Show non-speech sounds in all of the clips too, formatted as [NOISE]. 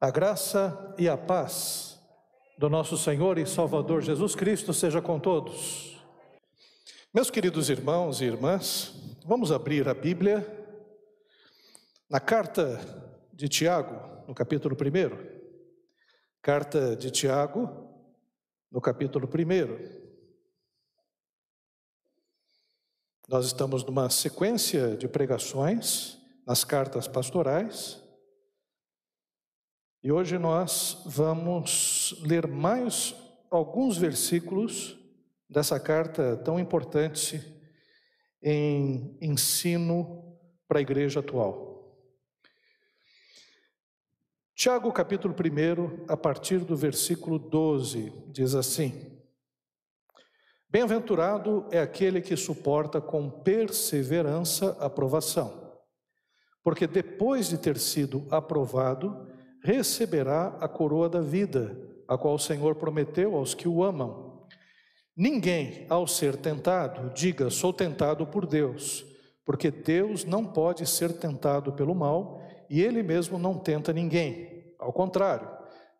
A graça e a paz do nosso Senhor e Salvador Jesus Cristo seja com todos. Meus queridos irmãos e irmãs, vamos abrir a Bíblia na carta de Tiago, no capítulo 1. Carta de Tiago, no capítulo 1. Nós estamos numa sequência de pregações nas cartas pastorais e hoje nós vamos ler mais alguns versículos dessa carta tão importante em ensino para a igreja atual. Tiago, capítulo 1, a partir do versículo 12, diz assim: Bem-aventurado é aquele que suporta com perseverança a provação, porque depois de ter sido aprovado, receberá a coroa da vida, a qual o Senhor prometeu aos que o amam. Ninguém, ao ser tentado, diga: sou tentado por Deus, porque Deus não pode ser tentado pelo mal e ele mesmo não tenta ninguém. Ao contrário,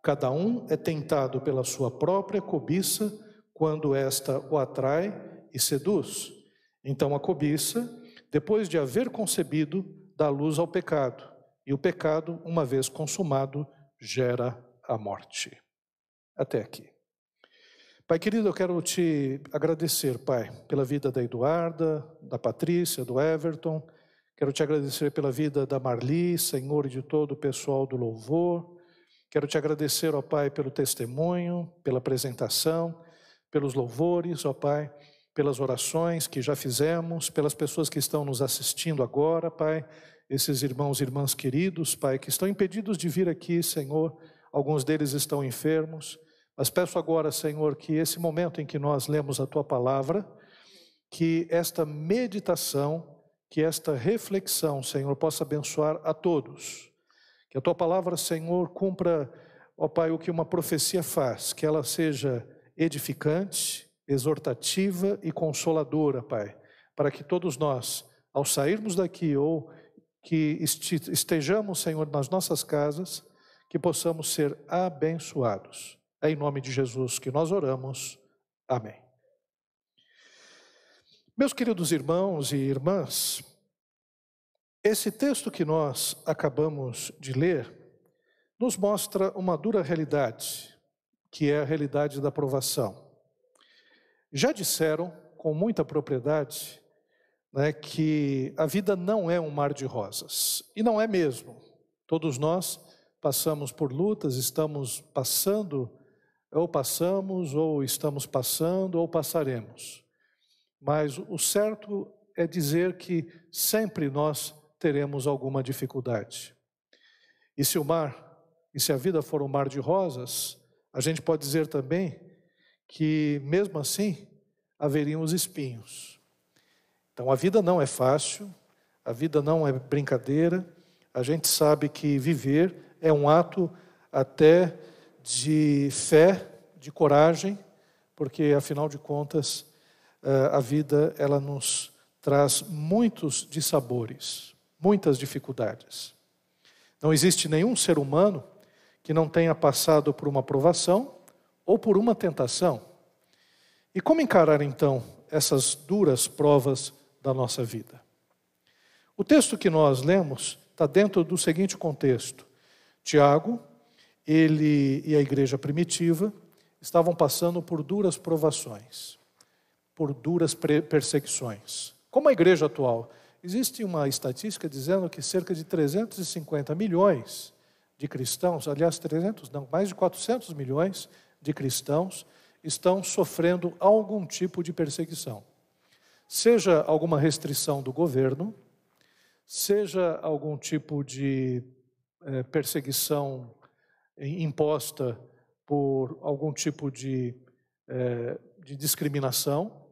cada um é tentado pela sua própria cobiça quando esta o atrai e seduz. Então a cobiça, depois de haver concebido, dá luz ao pecado e o pecado, uma vez consumado, gera a morte. Até aqui. Pai querido, eu quero te agradecer, Pai, pela vida da Eduarda, da Patrícia, do Everton. Quero te agradecer pela vida da Marli, Senhor, e de todo o pessoal do louvor. Quero te agradecer, ó Pai, pelo testemunho, pela apresentação, pelos louvores, ó Pai, pelas orações que já fizemos, pelas pessoas que estão nos assistindo agora, Pai, esses irmãos e irmãs queridos, Pai, que estão impedidos de vir aqui, Senhor, alguns deles estão enfermos, mas peço agora, Senhor, que esse momento em que nós lemos a Tua palavra, que esta meditação, que esta reflexão, Senhor, possa abençoar a todos. Que a Tua palavra, Senhor, cumpra, ó Pai, o que uma profecia faz, que ela seja edificante, exortativa e consoladora, Pai, para que todos nós, ao sairmos daqui ou que estejamos, Senhor, nas nossas casas, que possamos ser abençoados. É em nome de Jesus que nós oramos. Amém. Meus queridos irmãos e irmãs, esse texto que nós acabamos de ler nos mostra uma dura realidade, que é a realidade da provação. Já disseram com muita propriedade né, que a vida não é um mar de rosas. E não é mesmo. Todos nós passamos por lutas, estamos passando, ou passamos, ou estamos passando, ou passaremos. Mas o certo é dizer que sempre nós teremos alguma dificuldade. E se o mar, e se a vida for um mar de rosas, a gente pode dizer também que, mesmo assim, haveriam os espinhos. Então a vida não é fácil, a vida não é brincadeira. A gente sabe que viver é um ato até de fé, de coragem, porque afinal de contas eh, a vida ela nos traz muitos dissabores, muitas dificuldades. Não existe nenhum ser humano que não tenha passado por uma provação ou por uma tentação. E como encarar então essas duras provas da nossa vida. O texto que nós lemos está dentro do seguinte contexto: Tiago, ele e a igreja primitiva estavam passando por duras provações, por duras perseguições. Como a igreja atual, existe uma estatística dizendo que cerca de 350 milhões de cristãos, aliás, 300 não, mais de 400 milhões de cristãos estão sofrendo algum tipo de perseguição seja alguma restrição do governo, seja algum tipo de é, perseguição imposta por algum tipo de, é, de discriminação,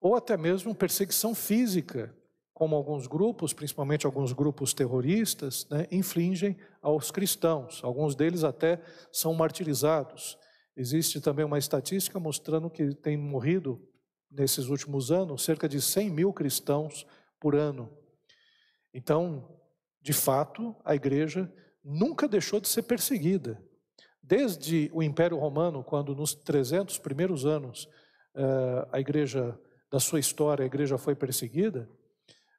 ou até mesmo perseguição física, como alguns grupos, principalmente alguns grupos terroristas, né, infligem aos cristãos. Alguns deles até são martirizados. Existe também uma estatística mostrando que tem morrido nesses últimos anos, cerca de 100 mil cristãos por ano. Então, de fato, a igreja nunca deixou de ser perseguida. Desde o Império Romano, quando nos 300 primeiros anos eh, a igreja, da sua história, a igreja foi perseguida,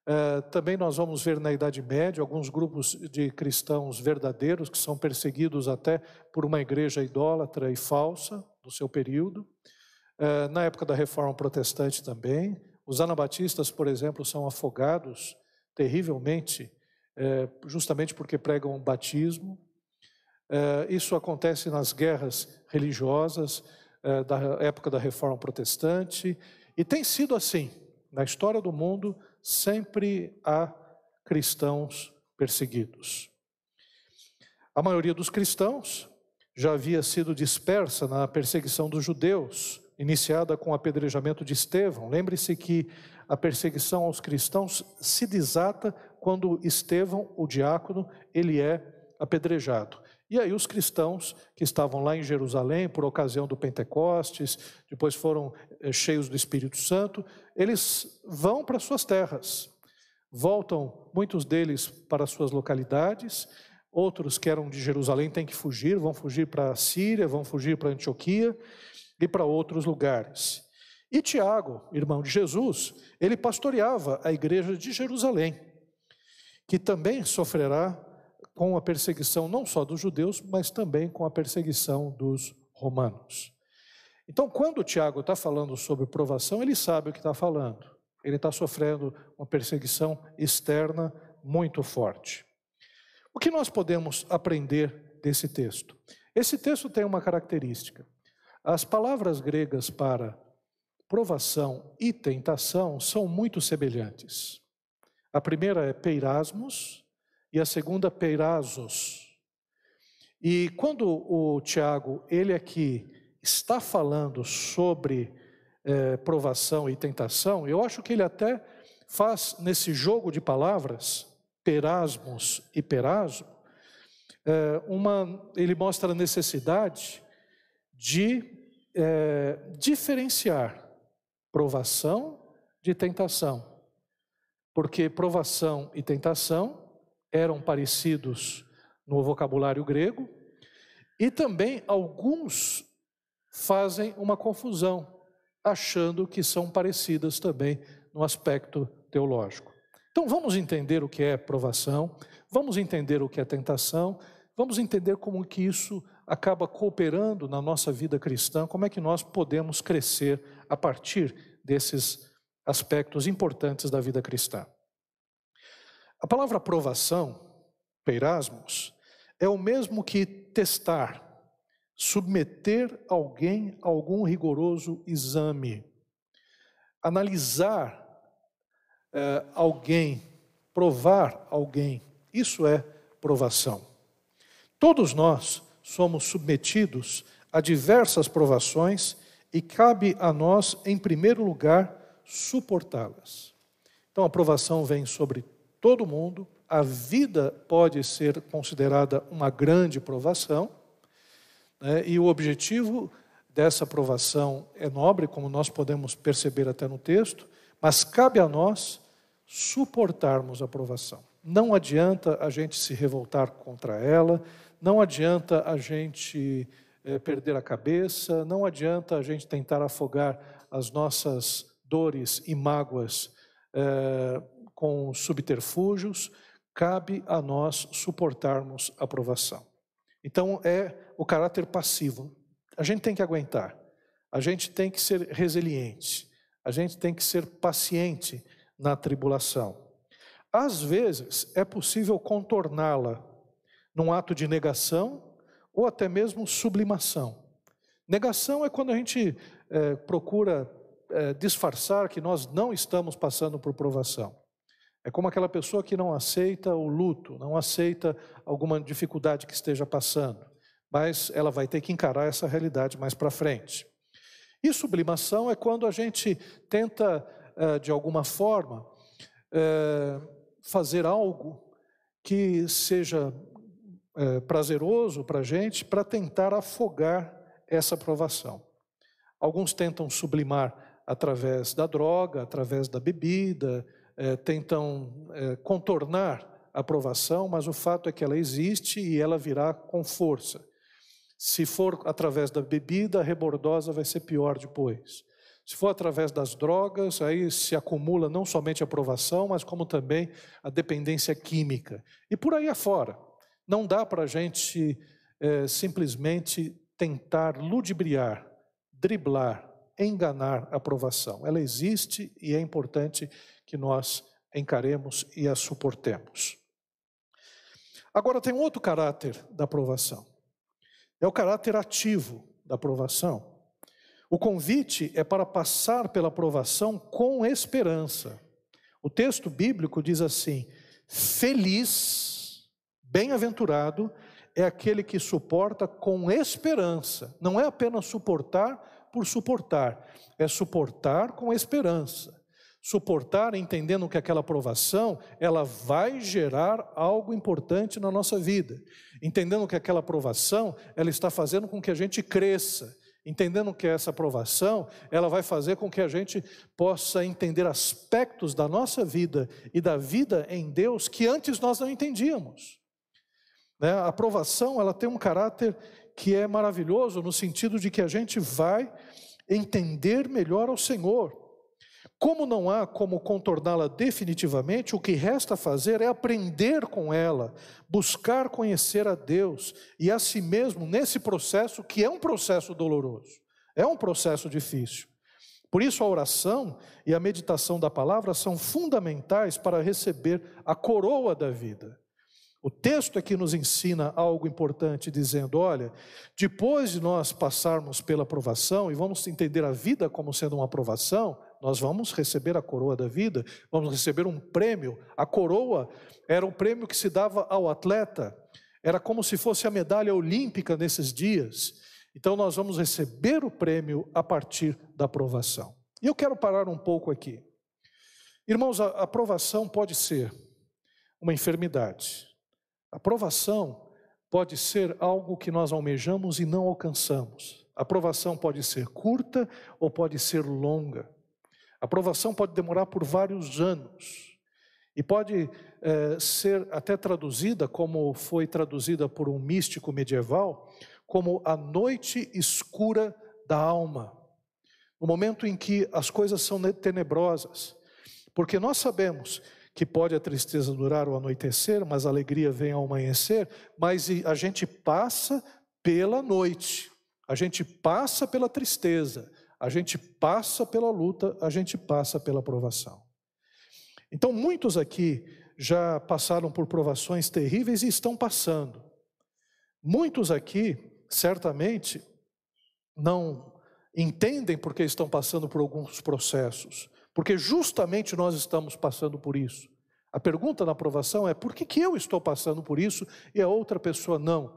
eh, também nós vamos ver na Idade Média alguns grupos de cristãos verdadeiros que são perseguidos até por uma igreja idólatra e falsa do seu período. Eh, na época da Reforma Protestante também, os anabatistas, por exemplo, são afogados terrivelmente, justamente porque pregam o batismo. Isso acontece nas guerras religiosas da época da Reforma Protestante e tem sido assim na história do mundo sempre há cristãos perseguidos. A maioria dos cristãos já havia sido dispersa na perseguição dos judeus, iniciada com o apedrejamento de Estevão. Lembre-se que a perseguição aos cristãos se desata quando Estevão, o diácono, ele é apedrejado. E aí os cristãos que estavam lá em Jerusalém por ocasião do Pentecostes, depois foram eh, cheios do Espírito Santo, eles vão para suas terras. Voltam muitos deles para suas localidades, outros que eram de Jerusalém têm que fugir, vão fugir para a Síria, vão fugir para Antioquia e para outros lugares. E Tiago, irmão de Jesus, ele pastoreava a igreja de Jerusalém, que também sofrerá com a perseguição não só dos judeus, mas também com a perseguição dos romanos. Então, quando Tiago está falando sobre provação, ele sabe o que está falando. Ele está sofrendo uma perseguição externa muito forte. O que nós podemos aprender desse texto? Esse texto tem uma característica. As palavras gregas para provação e tentação são muito semelhantes. A primeira é peirasmos e a segunda Peirazos. E quando o Tiago, ele aqui está falando sobre é, provação e tentação, eu acho que ele até faz nesse jogo de palavras, perasmos e perazo, é, uma, ele mostra a necessidade de é, diferenciar provação de tentação. Porque provação e tentação eram parecidos no vocabulário grego, e também alguns fazem uma confusão, achando que são parecidas também no aspecto teológico. Então vamos entender o que é provação, vamos entender o que é tentação, vamos entender como que isso acaba cooperando na nossa vida cristã, como é que nós podemos crescer a partir desses aspectos importantes da vida cristã. A palavra aprovação, peirasmos, é o mesmo que testar, submeter alguém a algum rigoroso exame, analisar eh, alguém, provar alguém. Isso é provação. Todos nós somos submetidos a diversas provações e cabe a nós, em primeiro lugar, suportá-las. Então a provação vem sobre todo mundo, a vida pode ser considerada uma grande provação, né, e o objetivo dessa provação é nobre, como nós podemos perceber até no texto, mas cabe a nós suportarmos a provação. Não adianta a gente se revoltar contra ela, não adianta a gente é, perder a cabeça, não adianta a gente tentar afogar as nossas dores e mágoas é, com subterfúgios, cabe a nós suportarmos a provação. Então é o caráter passivo. A gente tem que aguentar, a gente tem que ser resiliente, a gente tem que ser paciente na tribulação. Às vezes é possível contorná-la num ato de negação ou até mesmo sublimação. Negação é quando a gente é, procura é, disfarçar que nós não estamos passando por provação. É como aquela pessoa que não aceita o luto, não aceita alguma dificuldade que esteja passando, mas ela vai ter que encarar essa realidade mais para frente. E sublimação é quando a gente tenta, eh, de alguma forma, fazer algo que seja eh, prazeroso para a gente, para tentar afogar essa provação. Alguns tentam sublimar através da droga, através da bebida, é, tentam é, contornar a aprovação, mas o fato é que ela existe e ela virá com força. Se for através da bebida, a rebordosa vai ser pior depois. Se for através das drogas, aí se acumula não somente a aprovação, mas como também a dependência química. E por aí afora. Não dá para a gente é, simplesmente tentar ludibriar, driblar, enganar a aprovação. Ela existe e é importante que nós encaremos e a suportemos. Agora tem um outro caráter da aprovação. É o caráter ativo da aprovação. O convite é para passar pela aprovação com esperança. O texto bíblico diz assim: Feliz, bem-aventurado é aquele que suporta com esperança. Não é apenas suportar por suportar, é suportar com esperança. Suportar entendendo que aquela aprovação, ela vai gerar algo importante na nossa vida. Entendendo que aquela aprovação, ela está fazendo com que a gente cresça entendendo que essa aprovação, ela vai fazer com que a gente possa entender aspectos da nossa vida e da vida em Deus que antes nós não entendíamos. Né? A aprovação, ela tem um caráter que é maravilhoso no sentido de que a gente vai entender melhor ao Senhor. Como não há como contorná-la definitivamente, o que resta fazer é aprender com ela, buscar conhecer a Deus e a si mesmo nesse processo que é um processo doloroso, é um processo difícil. Por isso, a oração e a meditação da palavra são fundamentais para receber a coroa da vida. O texto aqui nos ensina algo importante, dizendo: olha, depois de nós passarmos pela aprovação, e vamos entender a vida como sendo uma aprovação, nós vamos receber a coroa da vida, vamos receber um prêmio. A coroa era um prêmio que se dava ao atleta, era como se fosse a medalha olímpica nesses dias. Então nós vamos receber o prêmio a partir da aprovação. E eu quero parar um pouco aqui. Irmãos, a aprovação pode ser uma enfermidade. Aprovação pode ser algo que nós almejamos e não alcançamos. Aprovação pode ser curta ou pode ser longa. Aprovação pode demorar por vários anos e pode é, ser até traduzida, como foi traduzida por um místico medieval, como a noite escura da alma. No momento em que as coisas são tenebrosas, porque nós sabemos que pode a tristeza durar o anoitecer, mas a alegria vem ao amanhecer, mas a gente passa pela noite, a gente passa pela tristeza, a gente passa pela luta, a gente passa pela provação. Então, muitos aqui já passaram por provações terríveis e estão passando. Muitos aqui, certamente, não entendem porque estão passando por alguns processos, porque justamente nós estamos passando por isso. A pergunta na aprovação é: por que, que eu estou passando por isso e a outra pessoa não?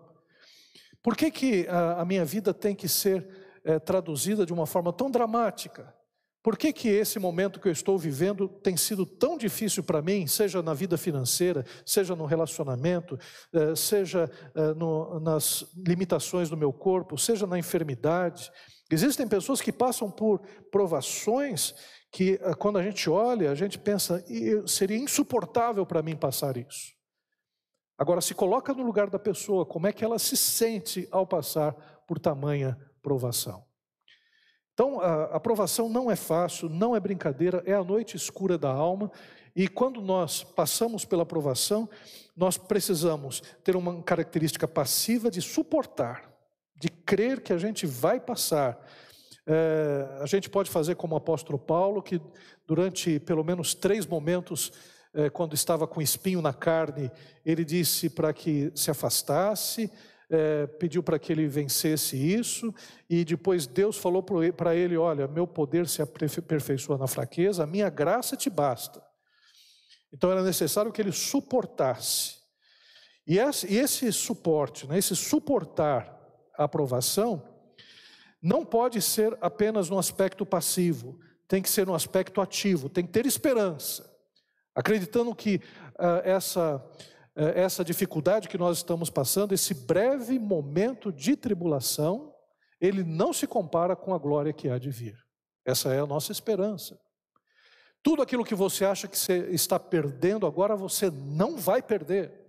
Por que, que a, a minha vida tem que ser é, traduzida de uma forma tão dramática. Por que, que esse momento que eu estou vivendo tem sido tão difícil para mim, seja na vida financeira, seja no relacionamento, é, seja é, no, nas limitações do meu corpo, seja na enfermidade? Existem pessoas que passam por provações que, é, quando a gente olha, a gente pensa, seria insuportável para mim passar isso. Agora, se coloca no lugar da pessoa, como é que ela se sente ao passar por tamanha provação. Então, a aprovação não é fácil, não é brincadeira, é a noite escura da alma, e quando nós passamos pela aprovação, nós precisamos ter uma característica passiva de suportar, de crer que a gente vai passar. É, a gente pode fazer como o apóstolo Paulo, que durante pelo menos três momentos, é, quando estava com espinho na carne, ele disse para que se afastasse, é, pediu para que ele vencesse isso, e depois Deus falou para ele: Olha, meu poder se aperfeiçoa na fraqueza, a minha graça te basta. Então era necessário que ele suportasse. E esse, e esse suporte, né, esse suportar aprovação, não pode ser apenas no aspecto passivo, tem que ser no aspecto ativo, tem que ter esperança, acreditando que uh, essa é, essa dificuldade que nós estamos passando, esse breve momento de tribulação, ele não se compara com a glória que há de vir. Essa é a nossa esperança. Tudo aquilo que você acha que você está perdendo, agora você não vai perder.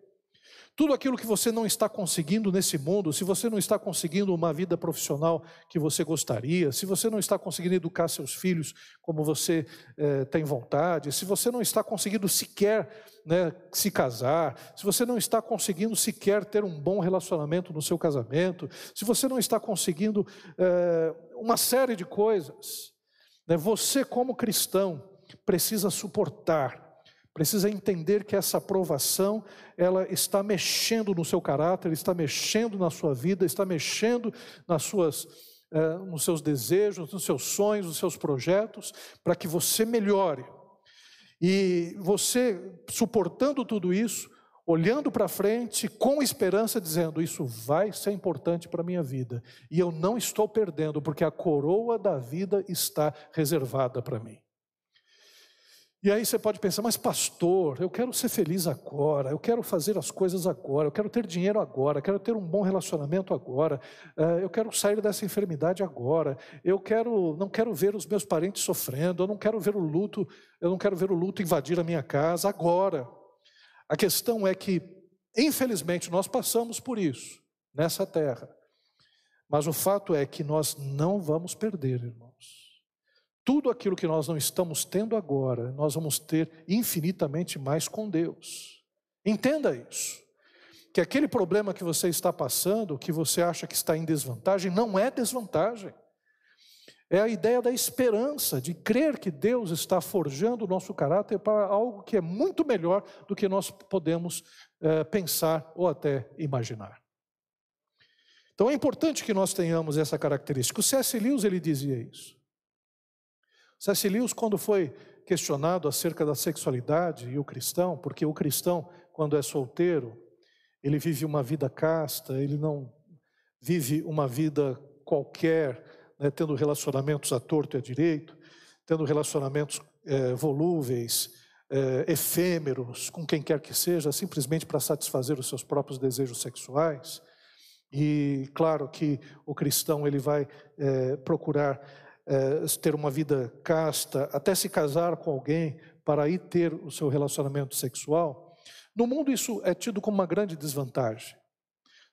Tudo aquilo que você não está conseguindo nesse mundo, se você não está conseguindo uma vida profissional que você gostaria, se você não está conseguindo educar seus filhos como você eh, tem vontade, se você não está conseguindo sequer né, se casar, se você não está conseguindo sequer ter um bom relacionamento no seu casamento, se você não está conseguindo eh, uma série de coisas, né, você, como cristão, precisa suportar precisa entender que essa aprovação, ela está mexendo no seu caráter, está mexendo na sua vida, está mexendo nas suas, eh, nos seus desejos, nos seus sonhos, nos seus projetos, para que você melhore. E você, suportando tudo isso, olhando para frente, com esperança, dizendo: Isso vai ser importante para a minha vida, e eu não estou perdendo, porque a coroa da vida está reservada para mim. E aí você pode pensar, mas pastor, eu quero ser feliz agora, eu quero fazer as coisas agora, eu quero ter dinheiro agora, eu quero ter um bom relacionamento agora, eh, eu quero sair dessa enfermidade agora, eu quero, não quero ver os meus parentes sofrendo, eu não quero ver o luto, eu não quero ver o luto invadir a minha casa agora. A questão é que, infelizmente, nós passamos por isso nessa terra, mas o fato é que nós não vamos perder, irmãos. Tudo aquilo que nós não estamos tendo agora, nós vamos ter infinitamente mais com Deus. Entenda isso. Que aquele problema que você está passando, que você acha que está em desvantagem, não é desvantagem. É a ideia da esperança, de crer que Deus está forjando o nosso caráter para algo que é muito melhor do que nós podemos é, pensar ou até imaginar. Então é importante que nós tenhamos essa característica. O C.S. Lewis ele dizia isso. C.S. Lewis, quando foi questionado acerca da sexualidade e o cristão, porque o cristão, quando é solteiro, ele vive uma vida casta, ele não vive uma vida qualquer, né, tendo relacionamentos à torto e à direito, tendo relacionamentos é, volúveis, é, efêmeros, com quem quer que seja, simplesmente para satisfazer os seus próprios desejos sexuais. E claro que o cristão ele vai é, procurar é, ter uma vida casta, até se casar com alguém para ir ter o seu relacionamento sexual, no mundo isso é tido como uma grande desvantagem.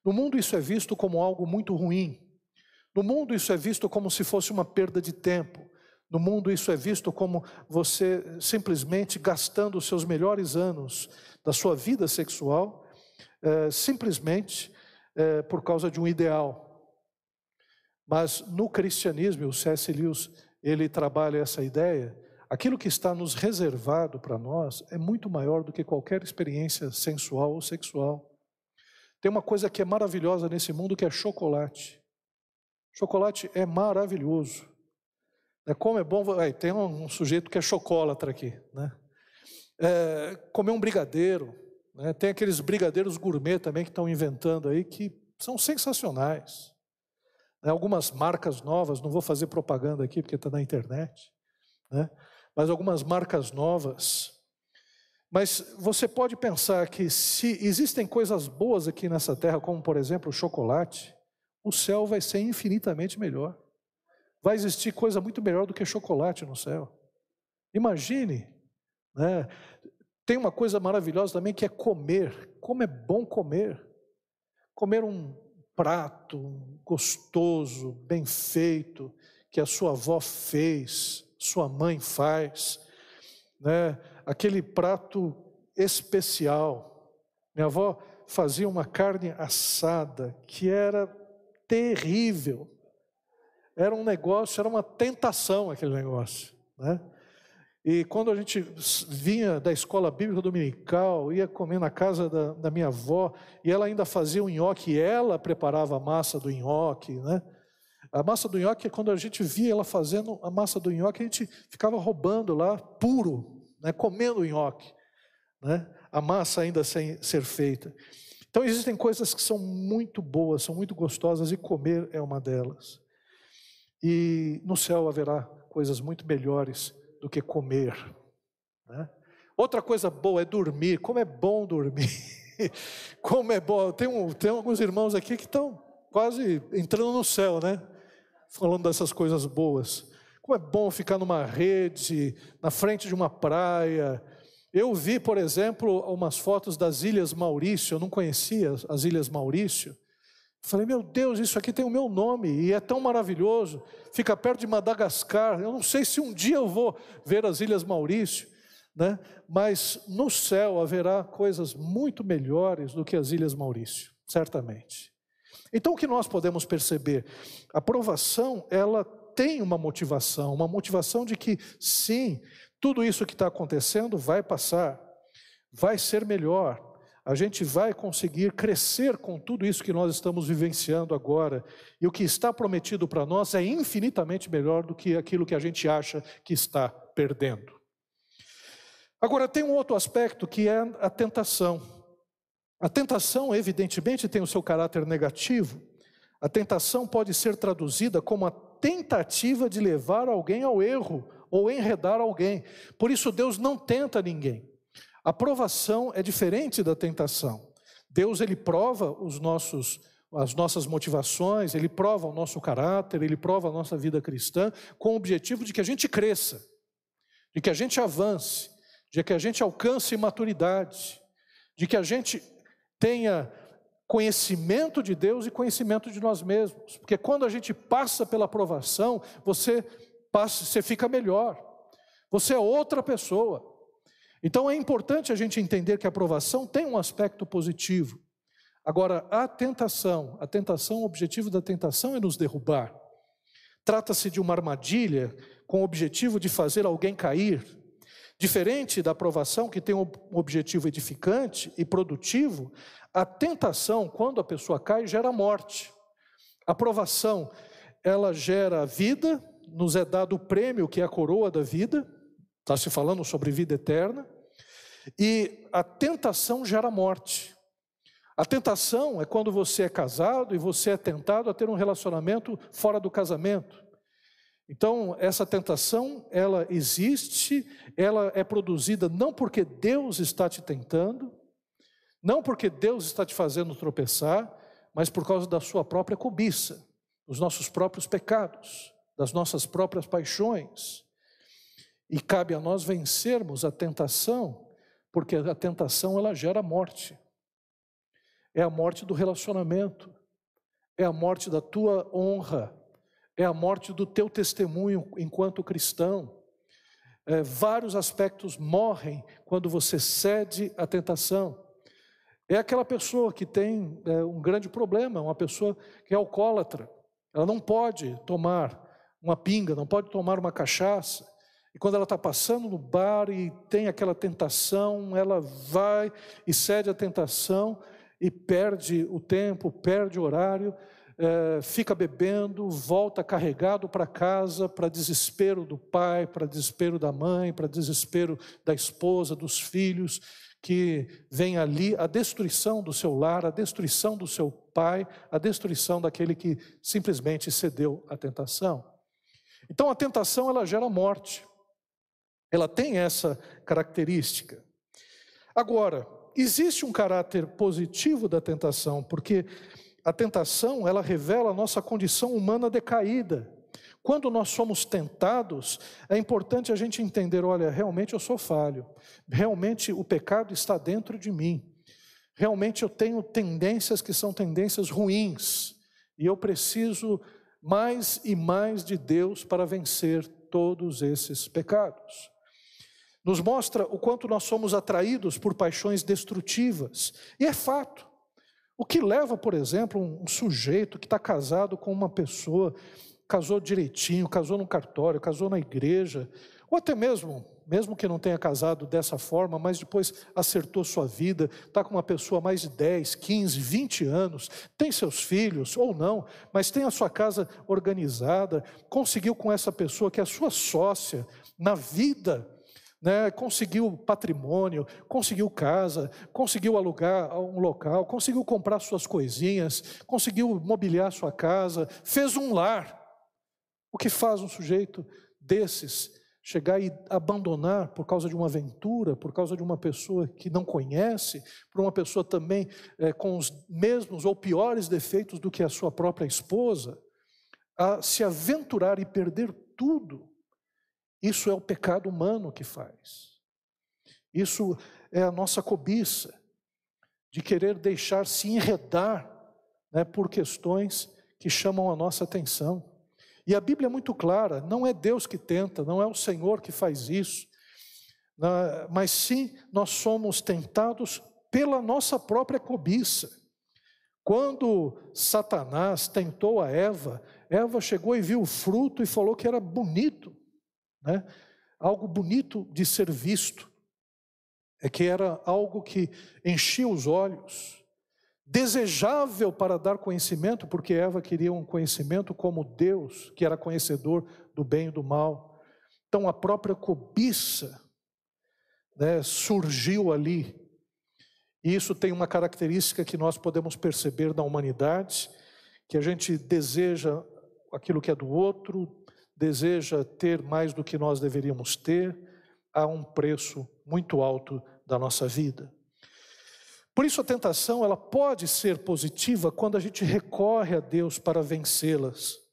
No mundo isso é visto como algo muito ruim. No mundo isso é visto como se fosse uma perda de tempo. No mundo isso é visto como você simplesmente gastando os seus melhores anos da sua vida sexual, é, simplesmente é, por causa de um ideal, mas no cristianismo, o C.S. Lewis, ele trabalha essa ideia, aquilo que está nos reservado para nós é muito maior do que qualquer experiência sensual ou sexual. Tem uma coisa que é maravilhosa nesse mundo que é chocolate. Chocolate é maravilhoso. É como é bom. tem um, sujeito que é chocolatra aqui, né? É, comer um brigadeiro, né? tem aqueles brigadeiros gourmet também que estão inventando aí que são sensacionais. Né, algumas marcas novas, não vou fazer propaganda aqui porque está na internet, né? mas algumas marcas novas. Mas você pode pensar que se existem coisas boas aqui nessa terra, como por exemplo o chocolate, o céu vai ser infinitamente melhor. Vai existir coisa muito melhor do que chocolate no céu. Imagine, né? Tem uma coisa maravilhosa também que é comer. Como é bom comer. Comer um prato gostoso, bem feito, que a sua avó fez, sua mãe faz, né? aquele prato especial. Minha avó fazia uma carne assada que era terrível. Era um negócio, era uma tentação aquele negócio. Né? E quando a gente vinha da escola bíblica dominical, ia comer na casa da, da minha avó, e ela ainda fazia o nhoque, ela preparava a massa do nhoque, né? A massa do nhoque, quando a gente via ela fazendo a massa do nhoque, a gente ficava roubando lá, puro, né? comendo o nhoque, né? a massa ainda sem ser feita. Então existem coisas que são muito boas, são muito gostosas, e comer é uma delas. E no céu haverá coisas muito melhores do que comer. Né? Outra coisa boa é dormir. Como é bom dormir. [LAUGHS] Como é bom. Tem, um, tem alguns irmãos aqui que estão quase entrando no céu, né? Falando dessas coisas boas. Como é bom ficar numa rede, na frente de uma praia. Eu vi, por exemplo, umas fotos das Ilhas Maurício, eu não conhecia as Ilhas Maurício. Falei, meu Deus, isso aqui tem o meu nome e é tão maravilhoso. Fica perto de Madagascar. Eu não sei se um dia eu vou ver as Ilhas Maurício, né? mas no céu haverá coisas muito melhores do que as Ilhas Maurício, certamente. Então o que nós podemos perceber? A provação, ela tem uma motivação, uma motivação de que sim, tudo isso que está acontecendo vai passar, vai ser melhor, a gente vai conseguir crescer com tudo isso que nós estamos vivenciando agora, e o que está prometido para nós é infinitamente melhor do que aquilo que a gente acha que está perdendo. Agora, tem um outro aspecto que é a tentação. A tentação, evidentemente, tem o seu caráter negativo. A tentação pode ser traduzida como a tentativa de levar alguém ao erro ou enredar alguém. Por isso, Deus não tenta ninguém. A provação é diferente da tentação. Deus ele prova os nossos as nossas motivações, ele prova o nosso caráter, ele prova a nossa vida cristã com o objetivo de que a gente cresça, de que a gente avance, de que a gente alcance maturidade, de que a gente tenha conhecimento de Deus e conhecimento de nós mesmos. Porque quando a gente passa pela aprovação, você passa, você fica melhor. Você é outra pessoa. Então é importante a gente entender que a aprovação tem um aspecto positivo. Agora, a tentação, a tentação, o objetivo da tentação é nos derrubar. Trata-se de uma armadilha com o objetivo de fazer alguém cair. Diferente da aprovação, que tem um objetivo edificante e produtivo, a tentação, quando a pessoa cai, gera morte. A provação, ela gera vida, nos é dado o prêmio que é a coroa da vida, está se falando sobre vida eterna, e a tentação gera morte. A tentação é quando você é casado e você é tentado a ter um relacionamento fora do casamento. Então, essa tentação, ela existe, ela é produzida não porque Deus está te tentando, não porque Deus está te fazendo tropeçar, mas por causa da sua própria cobiça, dos nossos próprios pecados, das nossas próprias paixões. E cabe a nós vencermos a tentação, porque a tentação ela gera morte. É a morte do relacionamento, é a morte da tua honra, é a morte do teu testemunho enquanto cristão. É, vários aspectos morrem quando você cede à tentação. É aquela pessoa que tem é, um grande problema, uma pessoa que é alcoólatra. Ela não pode tomar uma pinga, não pode tomar uma cachaça. E quando ela está passando no bar e tem aquela tentação, ela vai e cede à tentação e perde o tempo, perde o horário, é, fica bebendo, volta carregado para casa, para desespero do pai, para desespero da mãe, para desespero da esposa, dos filhos que vem ali a destruição do seu lar, a destruição do seu pai, a destruição daquele que simplesmente cedeu à tentação. Então a tentação ela gera morte. Ela tem essa característica. Agora, existe um caráter positivo da tentação, porque a tentação ela revela a nossa condição humana decaída. Quando nós somos tentados, é importante a gente entender: olha, realmente eu sou falho, realmente o pecado está dentro de mim, realmente eu tenho tendências que são tendências ruins, e eu preciso mais e mais de Deus para vencer todos esses pecados. Nos mostra o quanto nós somos atraídos por paixões destrutivas, e é fato. O que leva, por exemplo, um sujeito que está casado com uma pessoa casou direitinho, casou no cartório, casou na igreja, ou até mesmo, mesmo que não tenha casado dessa forma, mas depois acertou sua vida, está com uma pessoa mais de 10, 15, 20 anos, tem seus filhos ou não, mas tem a sua casa organizada, conseguiu com essa pessoa que é a sua sócia na vida, né, conseguiu patrimônio, conseguiu casa, conseguiu alugar um local, conseguiu comprar suas coisinhas, conseguiu mobiliar sua casa, fez um lar. O que faz um sujeito desses chegar e abandonar por causa de uma aventura, por causa de uma pessoa que não conhece, por uma pessoa também é, com os mesmos ou piores defeitos do que a sua própria esposa, a se aventurar e perder tudo Isso é o pecado humano que faz. Isso é a nossa cobiça de querer deixar se enredar né, por questões que chamam a nossa atenção. E a Bíblia é muito clara: não é Deus que tenta, não é o Senhor que faz isso, né, mas sim nós somos tentados pela nossa própria cobiça. Quando Satanás tentou a Eva, Eva chegou e viu o fruto e falou que era bonito, né? algo bonito de ser visto, é que era algo que enchia os olhos, desejável para dar conhecimento, porque Eva queria um conhecimento como Deus, que era conhecedor do bem e do mal. Então a própria cobiça né, surgiu ali e isso tem uma característica que nós podemos perceber na humanidade, que a gente deseja aquilo que é do outro, deseja ter mais do que nós deveríamos ter, a um preço muito alto da nossa vida. Por isso a tentação, ela pode ser positiva quando a gente recorre a Deus para vencê-las.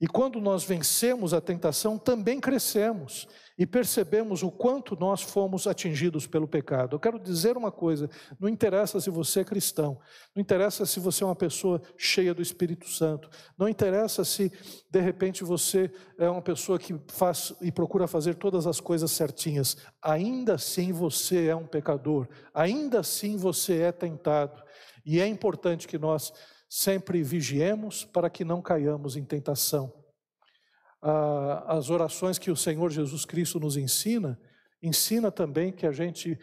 E quando nós vencemos a tentação, também crescemos e percebemos o quanto nós fomos atingidos pelo pecado. Eu quero dizer uma coisa: não interessa se você é cristão, não interessa se você é uma pessoa cheia do Espírito Santo, não interessa se de repente você é uma pessoa que faz e procura fazer todas as coisas certinhas, ainda assim você é um pecador, ainda assim você é tentado. E é importante que nós sempre vigiemos para que não caiamos em tentação. As orações que o Senhor Jesus Cristo nos ensina, ensina também que a gente,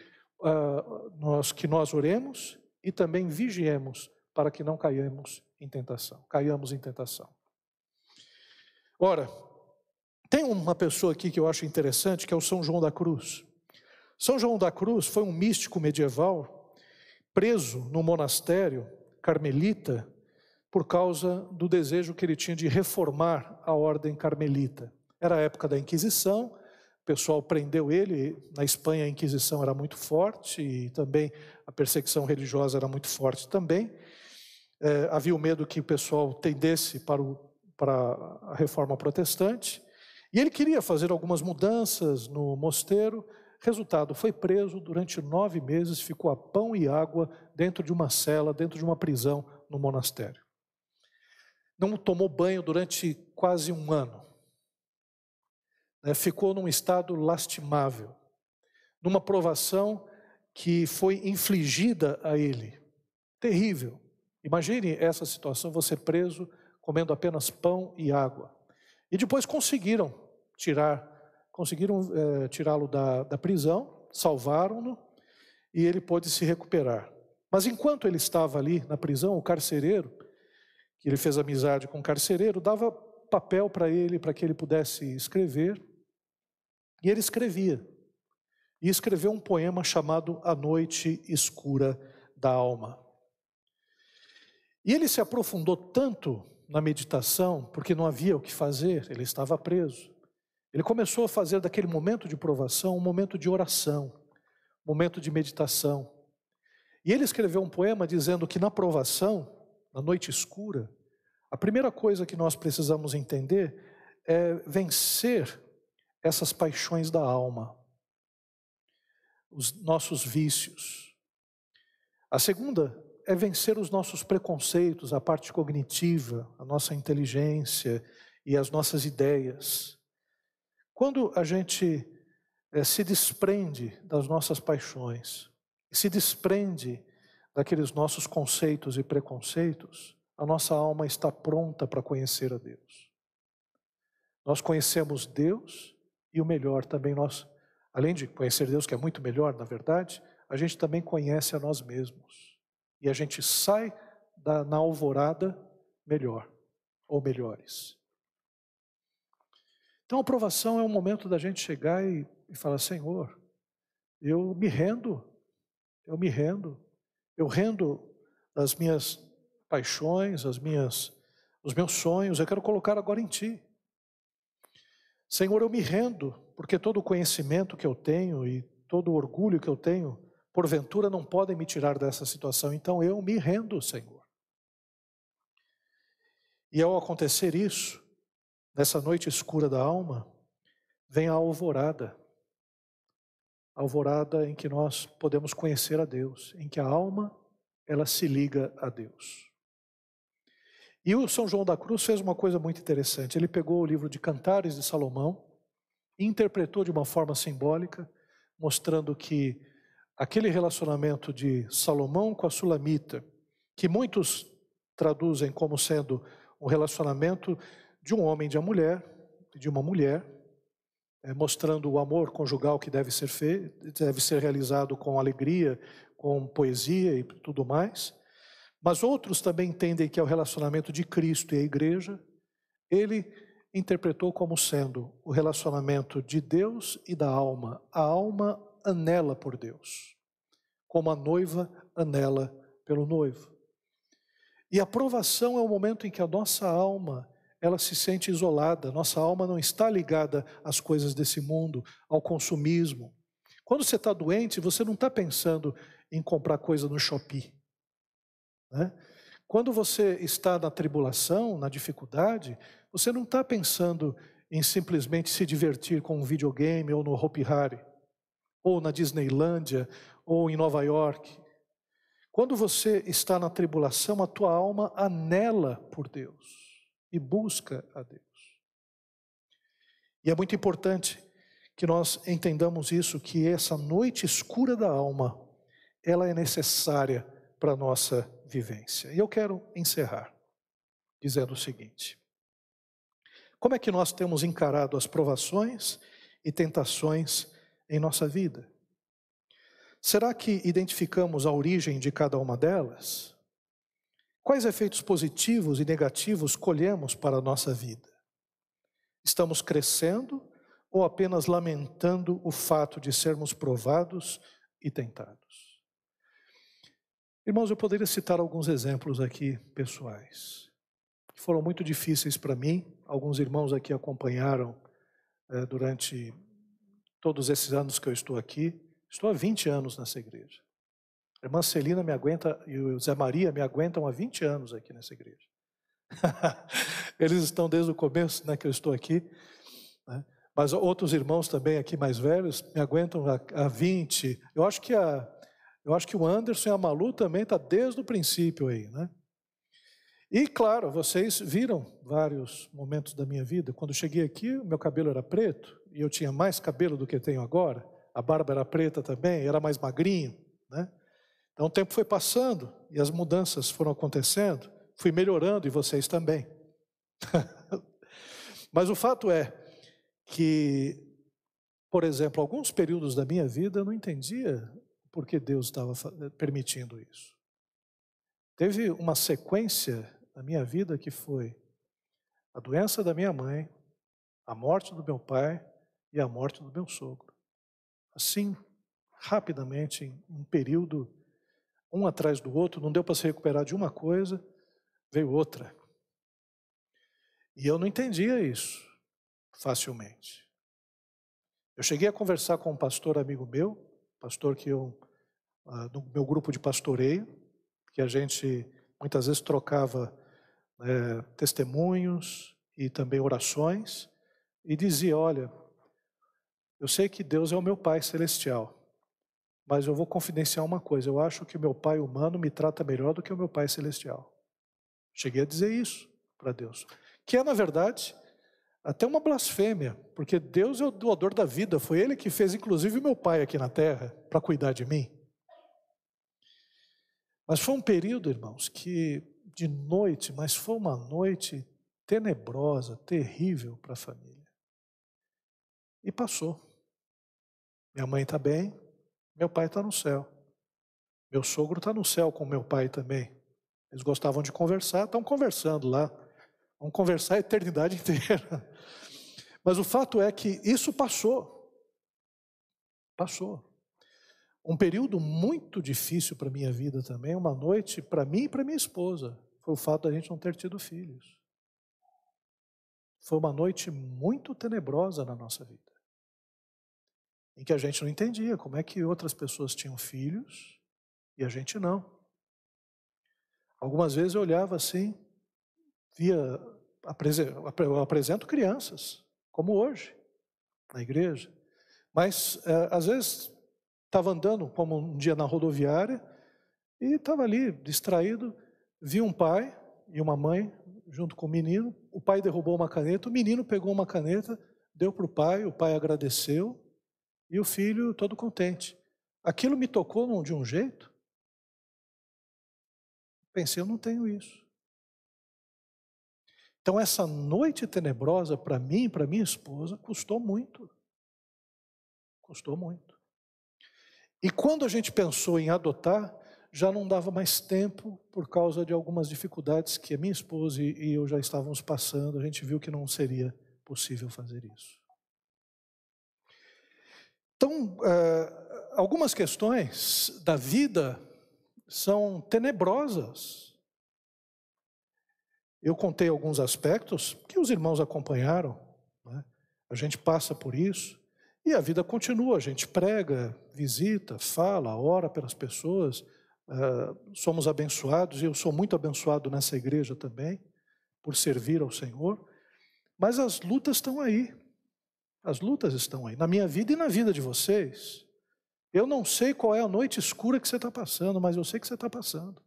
nós, que nós oremos e também vigiemos para que não caiamos em tentação, caiamos em tentação. Ora, tem uma pessoa aqui que eu acho interessante, que é o São João da Cruz. São João da Cruz foi um místico medieval preso no monastério carmelita por causa do desejo que ele tinha de reformar a ordem carmelita. Era a época da Inquisição, o pessoal prendeu ele. Na Espanha a Inquisição era muito forte e também a perseguição religiosa era muito forte também. É, havia o medo que o pessoal tendesse para, o, para a reforma protestante. E ele queria fazer algumas mudanças no mosteiro. Resultado, foi preso durante nove meses, ficou a pão e água dentro de uma cela, dentro de uma prisão no monastério não tomou banho durante quase um ano. Né, ficou num estado lastimável, numa provação que foi infligida a ele. Terrível. Imagine essa situação, você preso, comendo apenas pão e água. E depois conseguiram tirar, conseguiram é, tirá-lo da, da prisão, salvaram-no e ele pôde se recuperar. Mas enquanto ele estava ali na prisão, o carcereiro que ele fez amizade com o carcereiro, dava papel para ele, para que ele pudesse escrever. E ele escrevia. E escreveu um poema chamado A Noite Escura da Alma. E ele se aprofundou tanto na meditação, porque não havia o que fazer, ele estava preso. Ele começou a fazer daquele momento de provação um momento de oração, um momento de meditação. E ele escreveu um poema dizendo que na provação na noite escura, a primeira coisa que nós precisamos entender é vencer essas paixões da alma, os nossos vícios. A segunda é vencer os nossos preconceitos, a parte cognitiva, a nossa inteligência e as nossas ideias. Quando a gente é, se desprende das nossas paixões, se desprende daqueles nossos conceitos e preconceitos, a nossa alma está pronta para conhecer a Deus. Nós conhecemos Deus e o melhor também nós, além de conhecer Deus, que é muito melhor, na verdade, a gente também conhece a nós mesmos. E a gente sai da, na alvorada melhor, ou melhores. Então a aprovação é um momento da gente chegar e, e falar: Senhor, eu me rendo, eu me rendo, eu rendo as minhas paixões, as minhas, os meus sonhos, eu quero colocar agora em Ti. Senhor, eu me rendo, porque todo o conhecimento que eu tenho e todo o orgulho que eu tenho, porventura não podem me tirar dessa situação, então eu me rendo, Senhor. E ao acontecer isso, nessa noite escura da alma, vem a alvorada. Alvorada em que nós podemos conhecer a Deus, em que a alma ela se liga a Deus. E o São João da Cruz fez uma coisa muito interessante. Ele pegou o livro de Cantares de Salomão e interpretou de uma forma simbólica, mostrando que aquele relacionamento de Salomão com a Sulamita, que muitos traduzem como sendo um relacionamento de um homem de uma mulher, de uma mulher, é, mostrando o amor conjugal que deve ser feito, deve ser realizado com alegria, com poesia e tudo mais. Mas outros também entendem que é o relacionamento de Cristo e a igreja. Ele interpretou como sendo o relacionamento de Deus e da alma. A alma anela por Deus, como a noiva anela pelo noivo. E a provação é o momento em que a nossa alma ela se sente isolada, nossa alma não está ligada às coisas desse mundo, ao consumismo. Quando você está doente, você não está pensando em comprar coisa no shopping. Né? Quando você está na tribulação, na dificuldade, você não está pensando em simplesmente se divertir com um videogame ou no Hopi Hari, ou na Disneylândia, ou em Nova York. Quando você está na tribulação, a tua alma anela por Deus e busca a Deus. E é muito importante que nós entendamos isso, que essa noite escura da alma, ela é necessária para a nossa vivência. E eu quero encerrar dizendo o seguinte: como é que nós temos encarado as provações e tentações em nossa vida? Será que identificamos a origem de cada uma delas? Quais efeitos positivos e negativos colhemos para a nossa vida? Estamos crescendo ou apenas lamentando o fato de sermos provados e tentados? Irmãos, eu poderia citar alguns exemplos aqui pessoais, que foram muito difíceis para mim. Alguns irmãos aqui acompanharam eh, durante todos esses anos que eu estou aqui. Estou há 20 anos nessa igreja. A irmã Celina me aguenta e o Zé Maria me aguentam há 20 anos aqui nessa igreja. [LAUGHS] Eles estão desde o começo né, que eu estou aqui. Né? Mas outros irmãos também aqui mais velhos me aguentam há, há 20. Eu acho que a, eu acho que o Anderson e a Malu também está desde o princípio aí, né? E claro, vocês viram vários momentos da minha vida. Quando cheguei aqui, meu cabelo era preto e eu tinha mais cabelo do que tenho agora. A barba era preta também, era mais magrinho, né? Então o tempo foi passando e as mudanças foram acontecendo, fui melhorando e vocês também. [LAUGHS] Mas o fato é que, por exemplo, alguns períodos da minha vida eu não entendia por que Deus estava permitindo isso. Teve uma sequência na minha vida que foi a doença da minha mãe, a morte do meu pai e a morte do meu sogro. Assim, rapidamente, em um período um atrás do outro, não deu para se recuperar de uma coisa, veio outra. E eu não entendia isso facilmente. Eu cheguei a conversar com um pastor amigo meu, pastor que eu, ah, no meu grupo de pastoreio, que a gente muitas vezes trocava é, testemunhos e também orações, e dizia: Olha, eu sei que Deus é o meu Pai celestial, mas eu vou confidenciar uma coisa: eu acho que o meu pai humano me trata melhor do que o meu pai celestial. Cheguei a dizer isso para Deus. Que é, na verdade, até uma blasfêmia, porque Deus é o doador da vida, foi Ele que fez, inclusive, o meu pai aqui na terra, para cuidar de mim. Mas foi um período, irmãos, que de noite, mas foi uma noite tenebrosa, terrível para a família. E passou. Minha mãe está bem, meu pai está no céu. Meu sogro está no céu com meu pai também. Eles gostavam de conversar, estão conversando lá. Vão conversar a eternidade [LAUGHS] inteira. Mas o fato é que isso passou. Passou. Um período muito difícil para a minha vida também, uma noite para mim e para minha esposa, foi o fato da gente não ter tido filhos. Foi uma noite muito tenebrosa na nossa vida em que a gente não entendia como é que outras pessoas tinham filhos e a gente não. Algumas vezes eu olhava assim, via, eu apresento crianças, como hoje. na igreja, mas é, às vezes estava andando, como um dia na rodoviária, e estava ali distraído, vi um pai e uma mãe junto com o menino. O pai derrubou uma caneta, o menino pegou uma caneta, deu para o pai, o pai agradeceu e o filho todo contente. Aquilo me tocou de um jeito. Pensei, eu não tenho isso. Então, essa noite tenebrosa, para mim e para minha esposa, custou muito. Custou muito. E quando a gente pensou em adotar, já não dava mais tempo por causa de algumas dificuldades que a minha esposa e eu já estávamos passando. A gente viu que não seria possível fazer isso. Então, uh, algumas questões da vida são tenebrosas. Eu contei alguns aspectos que os irmãos acompanharam. Né? A gente passa por isso e a vida continua. A gente prega, visita, fala, ora pelas pessoas Uh, somos abençoados, e eu sou muito abençoado nessa igreja também, por servir ao Senhor, mas as lutas estão aí, as lutas estão aí, na minha vida e na vida de vocês. Eu não sei qual é a noite escura que você está passando, mas eu sei que você está passando.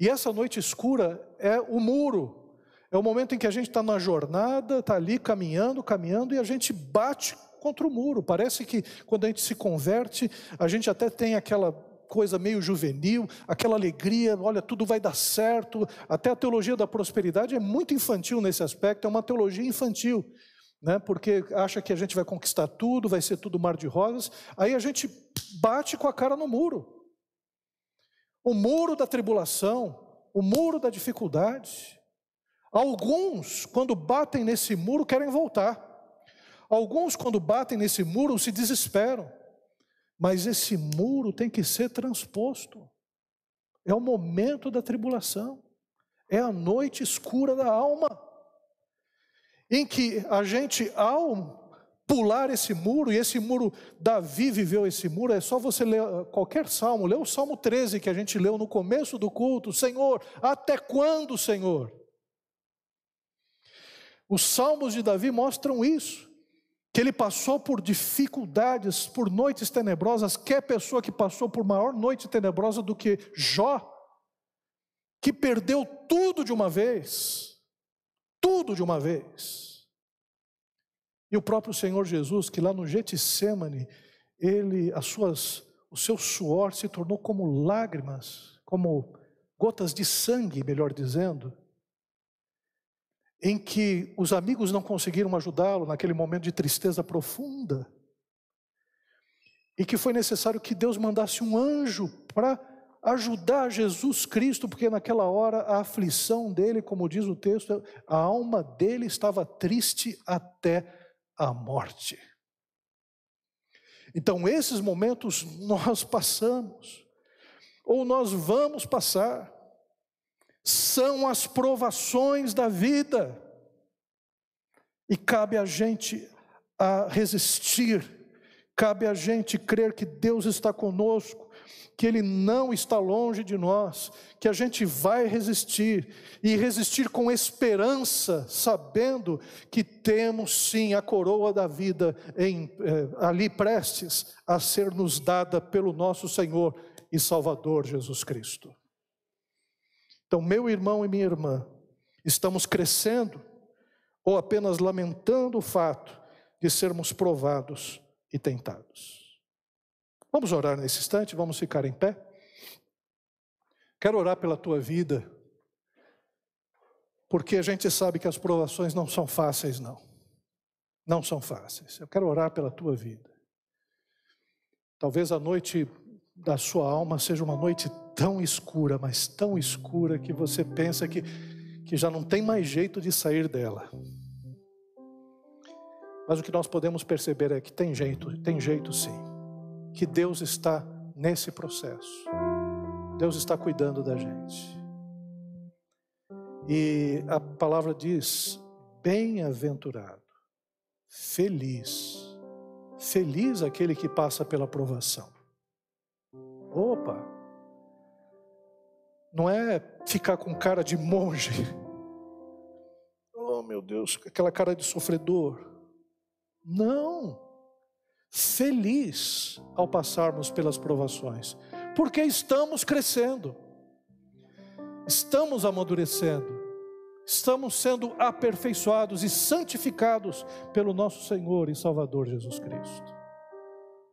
E essa noite escura é o muro, é o momento em que a gente está na jornada, está ali caminhando, caminhando, e a gente bate contra o muro. Parece que quando a gente se converte, a gente até tem aquela coisa meio juvenil, aquela alegria, olha, tudo vai dar certo. Até a teologia da prosperidade é muito infantil nesse aspecto, é uma teologia infantil, né? porque acha que a gente vai conquistar tudo, vai ser tudo mar de rosas, aí a gente bate com a cara no muro. O muro da tribulação, o muro da dificuldade. Alguns, quando batem nesse muro, querem voltar. Alguns, quando batem nesse muro, se desesperam. Mas esse muro tem que ser transposto. É o momento da tribulação. É a noite escura da alma. Em que a gente, ao pular esse muro, e esse muro, Davi viveu esse muro, é só você ler qualquer salmo, lê o Salmo 13 que a gente leu no começo do culto: Senhor, até quando, Senhor? Os salmos de Davi mostram isso que ele passou por dificuldades, por noites tenebrosas, quer pessoa que passou por maior noite tenebrosa do que Jó, que perdeu tudo de uma vez, tudo de uma vez. E o próprio Senhor Jesus, que lá no Getsemane, ele, as suas, o seu suor se tornou como lágrimas, como gotas de sangue, melhor dizendo, em que os amigos não conseguiram ajudá-lo naquele momento de tristeza profunda, e que foi necessário que Deus mandasse um anjo para ajudar Jesus Cristo, porque naquela hora a aflição dele, como diz o texto, a alma dele estava triste até a morte. Então, esses momentos nós passamos, ou nós vamos passar, são as provações da vida. E cabe a gente a resistir, cabe a gente crer que Deus está conosco, que Ele não está longe de nós, que a gente vai resistir e resistir com esperança, sabendo que temos sim a coroa da vida em, eh, ali prestes a ser nos dada pelo nosso Senhor e Salvador Jesus Cristo. Então, meu irmão e minha irmã, estamos crescendo ou apenas lamentando o fato de sermos provados e tentados? Vamos orar nesse instante, vamos ficar em pé. Quero orar pela tua vida, porque a gente sabe que as provações não são fáceis, não. Não são fáceis. Eu quero orar pela tua vida. Talvez a noite da sua alma seja uma noite tão escura, mas tão escura que você pensa que, que já não tem mais jeito de sair dela. Mas o que nós podemos perceber é que tem jeito, tem jeito sim. Que Deus está nesse processo. Deus está cuidando da gente. E a palavra diz: bem-aventurado, feliz, feliz aquele que passa pela provação. Opa! Não é ficar com cara de monge. Oh, meu Deus, aquela cara de sofredor. Não. Feliz ao passarmos pelas provações, porque estamos crescendo, estamos amadurecendo, estamos sendo aperfeiçoados e santificados pelo nosso Senhor e Salvador Jesus Cristo.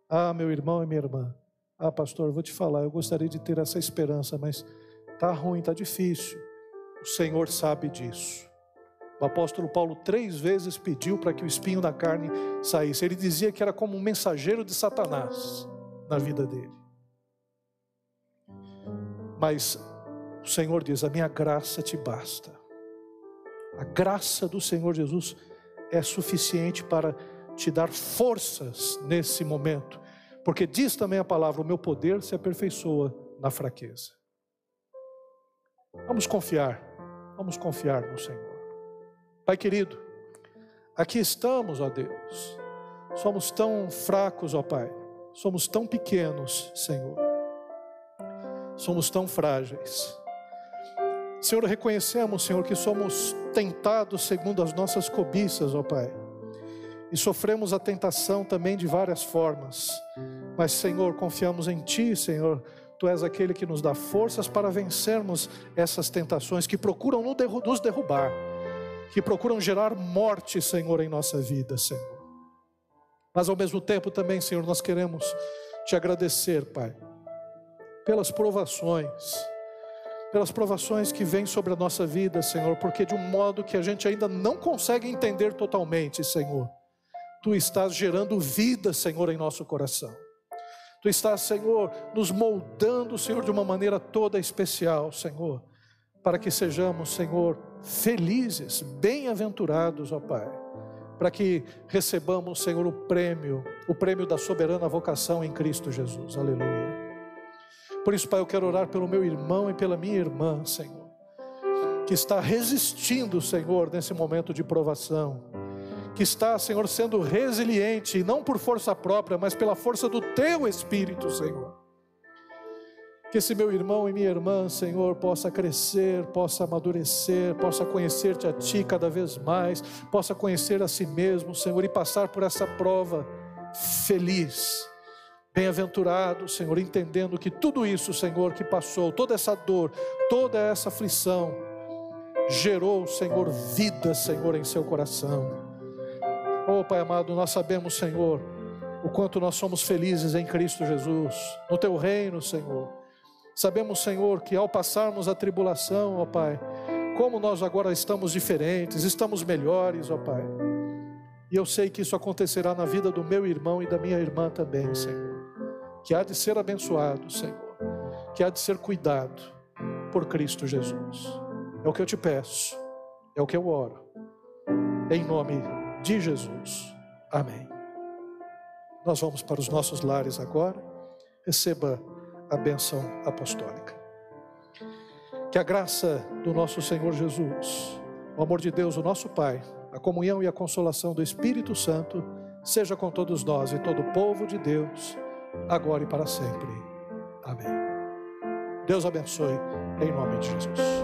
Ah, meu irmão e minha irmã, ah, pastor, vou te falar, eu gostaria de ter essa esperança, mas tá ruim, tá difícil. O Senhor sabe disso. O apóstolo Paulo três vezes pediu para que o espinho da carne saísse. Ele dizia que era como um mensageiro de Satanás na vida dele. Mas o Senhor diz: A minha graça te basta. A graça do Senhor Jesus é suficiente para te dar forças nesse momento, porque diz também a palavra: o meu poder se aperfeiçoa na fraqueza. Vamos confiar, vamos confiar no Senhor. Pai querido, aqui estamos, ó Deus. Somos tão fracos, ó Pai. Somos tão pequenos, Senhor. Somos tão frágeis. Senhor, reconhecemos, Senhor, que somos tentados segundo as nossas cobiças, ó Pai. E sofremos a tentação também de várias formas. Mas, Senhor, confiamos em Ti, Senhor. Tu és aquele que nos dá forças para vencermos essas tentações que procuram nos derrubar que procuram gerar morte, Senhor, em nossa vida, Senhor. Mas ao mesmo tempo também, Senhor, nós queremos te agradecer, Pai, pelas provações, pelas provações que vêm sobre a nossa vida, Senhor, porque de um modo que a gente ainda não consegue entender totalmente, Senhor, Tu estás gerando vida, Senhor, em nosso coração. Tu estás, Senhor, nos moldando, Senhor, de uma maneira toda especial, Senhor para que sejamos, Senhor, felizes, bem-aventurados, ó Pai, para que recebamos, Senhor, o prêmio, o prêmio da soberana vocação em Cristo Jesus. Aleluia. Por isso, Pai, eu quero orar pelo meu irmão e pela minha irmã, Senhor, que está resistindo, Senhor, nesse momento de provação, que está, Senhor, sendo resiliente, não por força própria, mas pela força do teu Espírito, Senhor que esse meu irmão e minha irmã, Senhor, possa crescer, possa amadurecer, possa conhecer-te a Ti cada vez mais, possa conhecer a si mesmo, Senhor, e passar por essa prova feliz, bem-aventurado, Senhor, entendendo que tudo isso, Senhor, que passou, toda essa dor, toda essa aflição, gerou, Senhor, vida, Senhor, em seu coração. Oh, Pai amado, nós sabemos, Senhor, o quanto nós somos felizes em Cristo Jesus, no Teu reino, Senhor Sabemos, Senhor, que ao passarmos a tribulação, ó Pai, como nós agora estamos diferentes, estamos melhores, ó Pai. E eu sei que isso acontecerá na vida do meu irmão e da minha irmã também, Senhor. Que há de ser abençoado, Senhor. Que há de ser cuidado por Cristo Jesus. É o que eu te peço, é o que eu oro. Em nome de Jesus. Amém. Nós vamos para os nossos lares agora. Receba a bênção apostólica. Que a graça do nosso Senhor Jesus, o amor de Deus, o nosso Pai, a comunhão e a consolação do Espírito Santo seja com todos nós e todo o povo de Deus, agora e para sempre. Amém. Deus abençoe, em nome de Jesus.